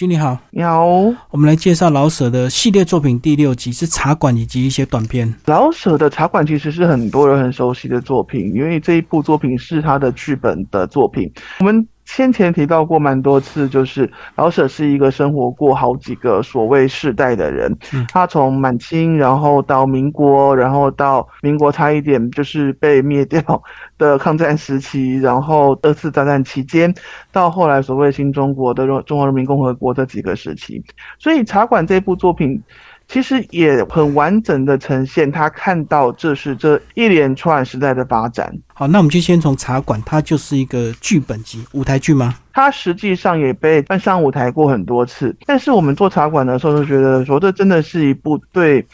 君你好，你好，我们来介绍老舍的系列作品第六集是茶馆以及一些短片。老舍的茶馆其实是很多人很熟悉的作品，因为这一部作品是他的剧本的作品。我们。先前提到过蛮多次，就是老舍是一个生活过好几个所谓世代的人。他从满清，然后到民国，然后到民国差一点就是被灭掉的抗战时期，然后二次大战期间，到后来所谓新中国的中华人民共和国这几个时期。所以《茶馆》这部作品。其实也很完整的呈现他看到这是这一连串时代的发展。好，那我们就先从茶馆，它就是一个剧本集舞台剧吗？它实际上也被搬上舞台过很多次。但是我们做茶馆的时候就觉得说，这真的是一部对，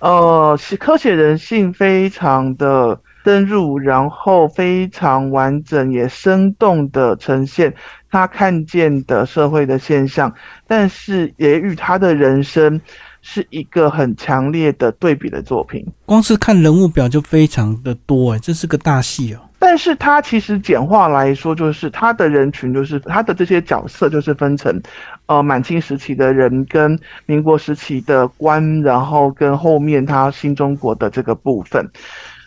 呃，科学人性非常的深入，然后非常完整也生动的呈现他看见的社会的现象，但是也与他的人生。是一个很强烈的对比的作品，光是看人物表就非常的多哎，这是个大戏哦。但是它其实简化来说，就是他的人群，就是他的这些角色，就是分成，呃，满清时期的人跟民国时期的官，然后跟后面他新中国的这个部分。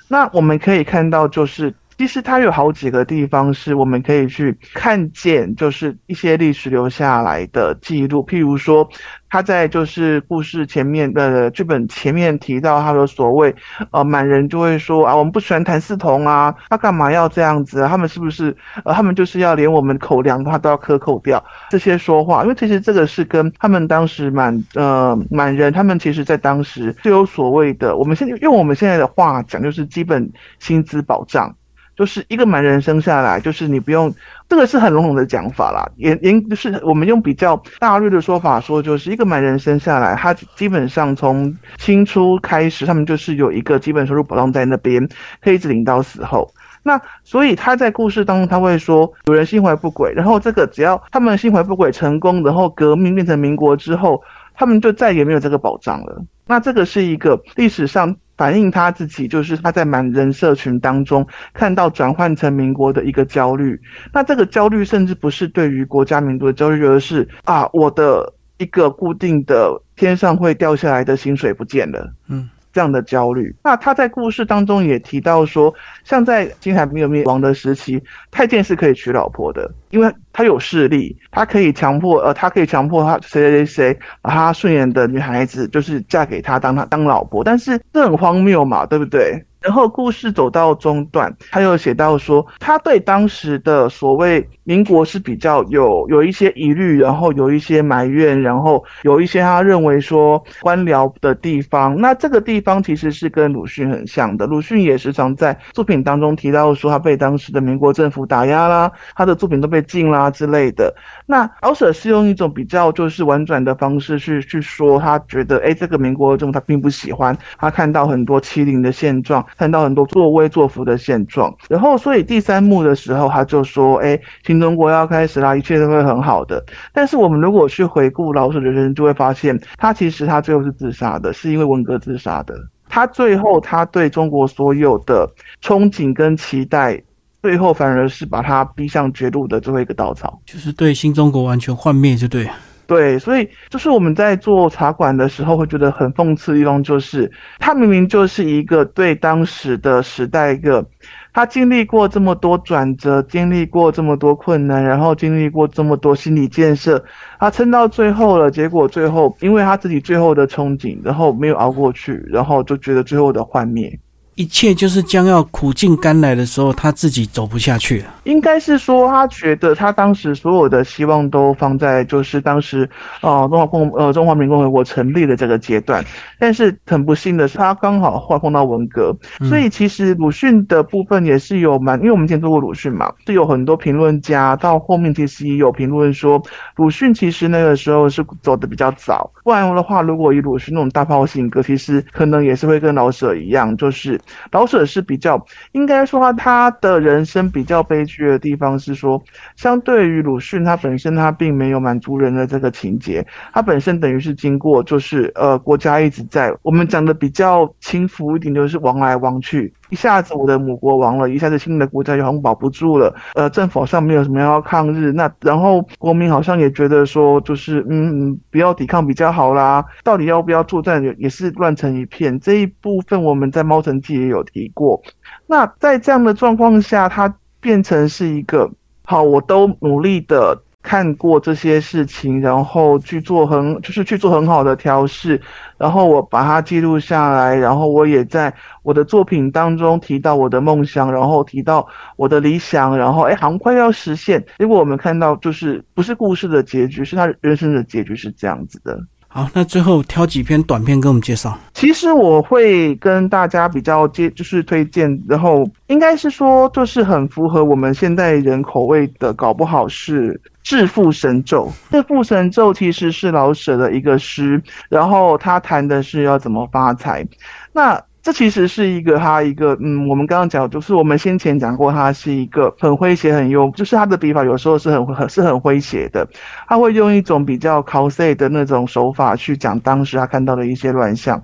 那我们可以看到，就是其实它有好几个地方是我们可以去看见，就是一些历史留下来的记录，譬如说。他在就是故事前面的剧本前面提到他的所谓，呃，满人就会说啊，我们不喜欢谭嗣同啊，他干嘛要这样子？他们是不是呃，他们就是要连我们口粮的话都要克扣掉这些说话？因为其实这个是跟他们当时满呃满人，他们其实在当时就有所谓的，我们现在用我们现在的话讲，就是基本薪资保障。就是一个蛮人生下来，就是你不用，这个是很笼统的讲法啦。也也就是我们用比较大略的说法说，就是一个蛮人生下来，他基本上从清初开始，他们就是有一个基本收入保障在那边，可以一直领到死后。那所以他在故事当中他会说，有人心怀不轨，然后这个只要他们心怀不轨成功，然后革命变成民国之后，他们就再也没有这个保障了。那这个是一个历史上。反映他自己，就是他在满人社群当中看到转换成民国的一个焦虑。那这个焦虑甚至不是对于国家民族的焦虑，而是啊，我的一个固定的天上会掉下来的薪水不见了。嗯。这样的焦虑，那他在故事当中也提到说，像在金海没有灭亡的时期，太监是可以娶老婆的，因为他有势力，他可以强迫，呃，他可以强迫他谁谁谁把他顺眼的女孩子，就是嫁给他当他当老婆，但是这很荒谬嘛，对不对？然后故事走到中段，他又写到说，他对当时的所谓民国是比较有有一些疑虑，然后有一些埋怨，然后有一些他认为说官僚的地方。那这个地方其实是跟鲁迅很像的。鲁迅也时常在作品当中提到说，他被当时的民国政府打压啦，他的作品都被禁啦之类的。那老舍是用一种比较就是婉转的方式去去说，他觉得哎，这个民国政府他并不喜欢，他看到很多欺凌的现状。看到很多作威作福的现状，然后所以第三幕的时候，他就说：“哎，新中国要开始啦，一切都会很好的。”但是我们如果去回顾老舍的人生，就会发现，他其实他最后是自杀的，是因为文革自杀的。他最后他对中国所有的憧憬跟期待，最后反而是把他逼向绝路的最后一个稻草，就是对新中国完全幻灭，就对。对，所以就是我们在做茶馆的时候，会觉得很讽刺的地方，就是他明明就是一个对当时的时代一个，他经历过这么多转折，经历过这么多困难，然后经历过这么多心理建设，他撑到最后了，结果最后因为他自己最后的憧憬，然后没有熬过去，然后就觉得最后的幻灭。一切就是将要苦尽甘来的时候，他自己走不下去了。应该是说，他觉得他当时所有的希望都放在就是当时，呃，中华共呃中华民共和国成立的这个阶段。但是很不幸的是，他刚好换碰到文革，所以其实鲁迅的部分也是有蛮，因为我们以前做过鲁迅嘛，是有很多评论家到后面其实也有评论说，鲁迅其实那个时候是走的比较早。不然的话，如果以鲁迅那种大炮性格，其实可能也是会跟老舍一样，就是。老舍是比较，应该说他的人生比较悲剧的地方是说，相对于鲁迅，他本身他并没有满足人的这个情节，他本身等于是经过就是呃国家一直在我们讲的比较轻浮一点，就是往来亡去，一下子我的母国亡了，一下子新的国家就好像保不住了，呃，政府好像没有什么要抗日，那然后国民好像也觉得说，就是嗯，不要抵抗比较好啦，到底要不要作战也是乱成一片。这一部分我们在《猫城记》也有提过。那在这样的状况下，它变成是一个好，我都努力的。看过这些事情，然后去做很就是去做很好的调试，然后我把它记录下来，然后我也在我的作品当中提到我的梦想，然后提到我的理想，然后哎，好像快要实现。结果我们看到就是不是故事的结局，是他人生的结局是这样子的。好，那最后挑几篇短片跟我们介绍。其实我会跟大家比较接，就是推荐，然后应该是说，就是很符合我们现代人口味的，搞不好是。致富神咒，致富神咒其实是老舍的一个诗，然后他谈的是要怎么发财。那这其实是一个他一个，嗯，我们刚刚讲，就是我们先前讲过，他是一个很诙谐、很幽，就是他的笔法有时候是很很是很诙谐的，他会用一种比较 cos 的那种手法去讲当时他看到的一些乱象。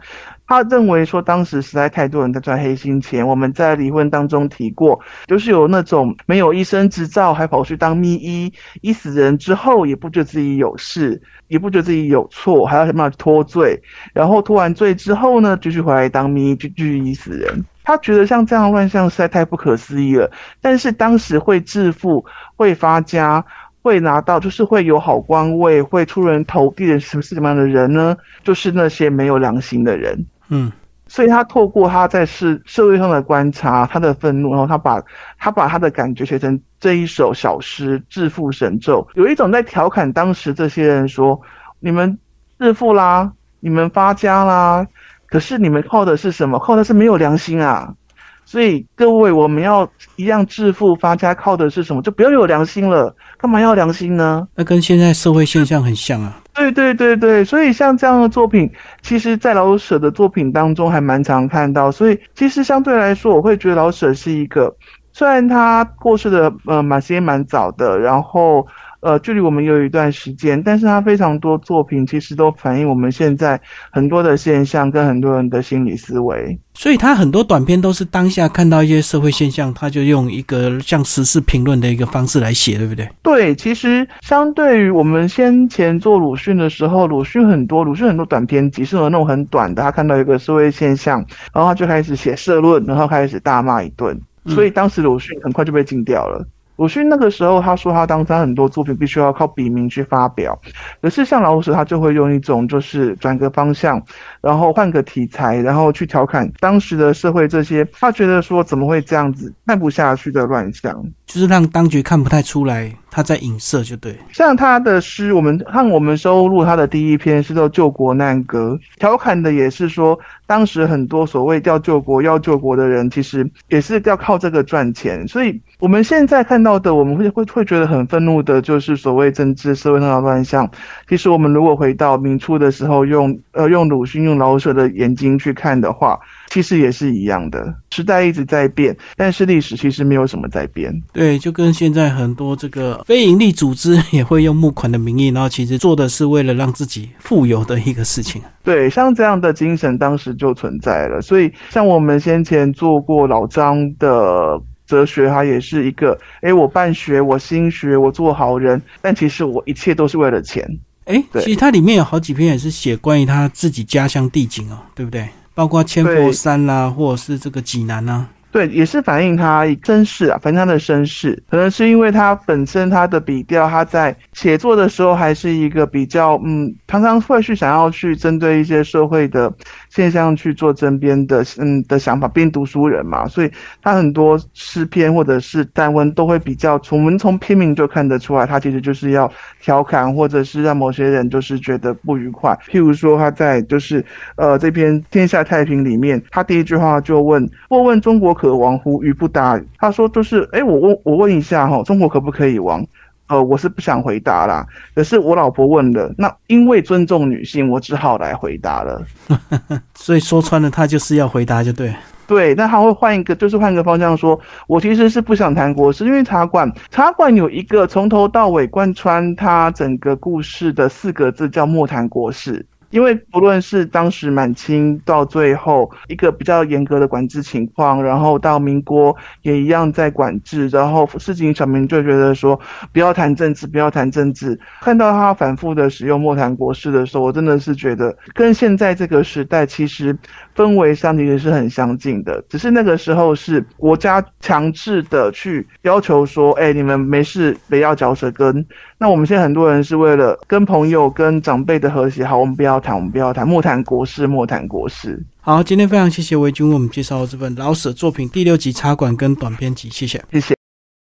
他认为说，当时实在太多人在赚黑心钱。我们在离婚当中提过，就是有那种没有医生执照还跑去当秘医，医死人之后也不觉得自己有事，也不觉得自己有错，还要想办法脱罪。然后脱完罪之后呢，继续回来当秘医，继续医死人。他觉得像这样乱象实在太不可思议了。但是当时会致富、会发家、会拿到，就是会有好官位、会出人头地的什么是什么样的人呢？就是那些没有良心的人。嗯，所以他透过他在社社会上的观察，他的愤怒，然后他把他把他的感觉写成这一首小诗《致富神咒》，有一种在调侃当时这些人说：你们致富啦，你们发家啦，可是你们靠的是什么？靠的是没有良心啊！所以各位，我们要一样致富发家，靠的是什么？就不要有良心了，干嘛要良心呢？那跟现在社会现象很像啊。对对对对，所以像这样的作品，其实，在老舍的作品当中还蛮常看到。所以，其实相对来说，我会觉得老舍是一个，虽然他过世的呃蛮时间蛮早的，然后。呃，距离我们有一段时间，但是他非常多作品其实都反映我们现在很多的现象跟很多人的心理思维。所以他很多短片都是当下看到一些社会现象，他就用一个像时事评论的一个方式来写，对不对？对，其实相对于我们先前做鲁迅的时候，鲁迅很多鲁迅很多短篇集是有那种很短的，他看到一个社会现象，然后他就开始写社论，然后开始大骂一顿，所以当时鲁迅很快就被禁掉了。鲁迅那个时候，他说他当他很多作品必须要靠笔名去发表，可是像老舍，他就会用一种就是转个方向，然后换个题材，然后去调侃当时的社会这些他觉得说怎么会这样子看不下去的乱象，就是让当局看不太出来他在影射，就对。像他的诗，我们看我们收录他的第一篇是叫《救国难歌》，调侃的也是说。当时很多所谓要救国、要救国的人，其实也是要靠这个赚钱。所以我们现在看到的，我们会会会觉得很愤怒的，就是所谓政治社会上的乱象。其实我们如果回到明初的时候，用呃用鲁迅、用老舍的眼睛去看的话。其实也是一样的，时代一直在变，但是历史其实没有什么在变。对，就跟现在很多这个非营利组织也会用募款的名义，然后其实做的是为了让自己富有的一个事情。对，像这样的精神当时就存在了。所以，像我们先前做过老张的哲学，它也是一个：哎，我办学，我心学，我做好人，但其实我一切都是为了钱。哎，其实它里面有好几篇也是写关于他自己家乡地景哦，对不对？包括千佛山啦，或者是这个济南呐，对，也是反映他身世啊，反映他的身世，可能是因为他本身他的笔调，他在写作的时候还是一个比较，嗯，常常会去想要去针对一些社会的。现象去做争编的，嗯的想法，并读书人嘛，所以他很多诗篇或者是单文都会比较，从我们从篇名就看得出来，他其实就是要调侃，或者是让某些人就是觉得不愉快。譬如说他在就是呃这篇《天下太平》里面，他第一句话就问：或问中国可亡乎？鱼不答。他说就是，哎，我问我问一下哈，中国可不可以亡？呃，我是不想回答啦，可是我老婆问了，那因为尊重女性，我只好来回答了。所以说穿了，他就是要回答，就对。对，那他会换一个，就是换个方向说，我其实是不想谈国事，因为茶馆，茶馆有一个从头到尾贯穿他整个故事的四个字，叫莫谈国事。因为不论是当时满清到最后一个比较严格的管制情况，然后到民国也一样在管制，然后市井小民就觉得说不要谈政治，不要谈政治。看到他反复的使用莫谈国事的时候，我真的是觉得跟现在这个时代其实氛围上其实是很相近的，只是那个时候是国家强制的去要求说，哎，你们没事不要嚼舌根。那我们现在很多人是为了跟朋友、跟长辈的和谐，好，我们不要谈，我们不要谈，莫谈国事，莫谈国事。好，今天非常谢谢维军为我们介绍这本老舍作品第六集插管跟短篇集，谢谢，谢谢。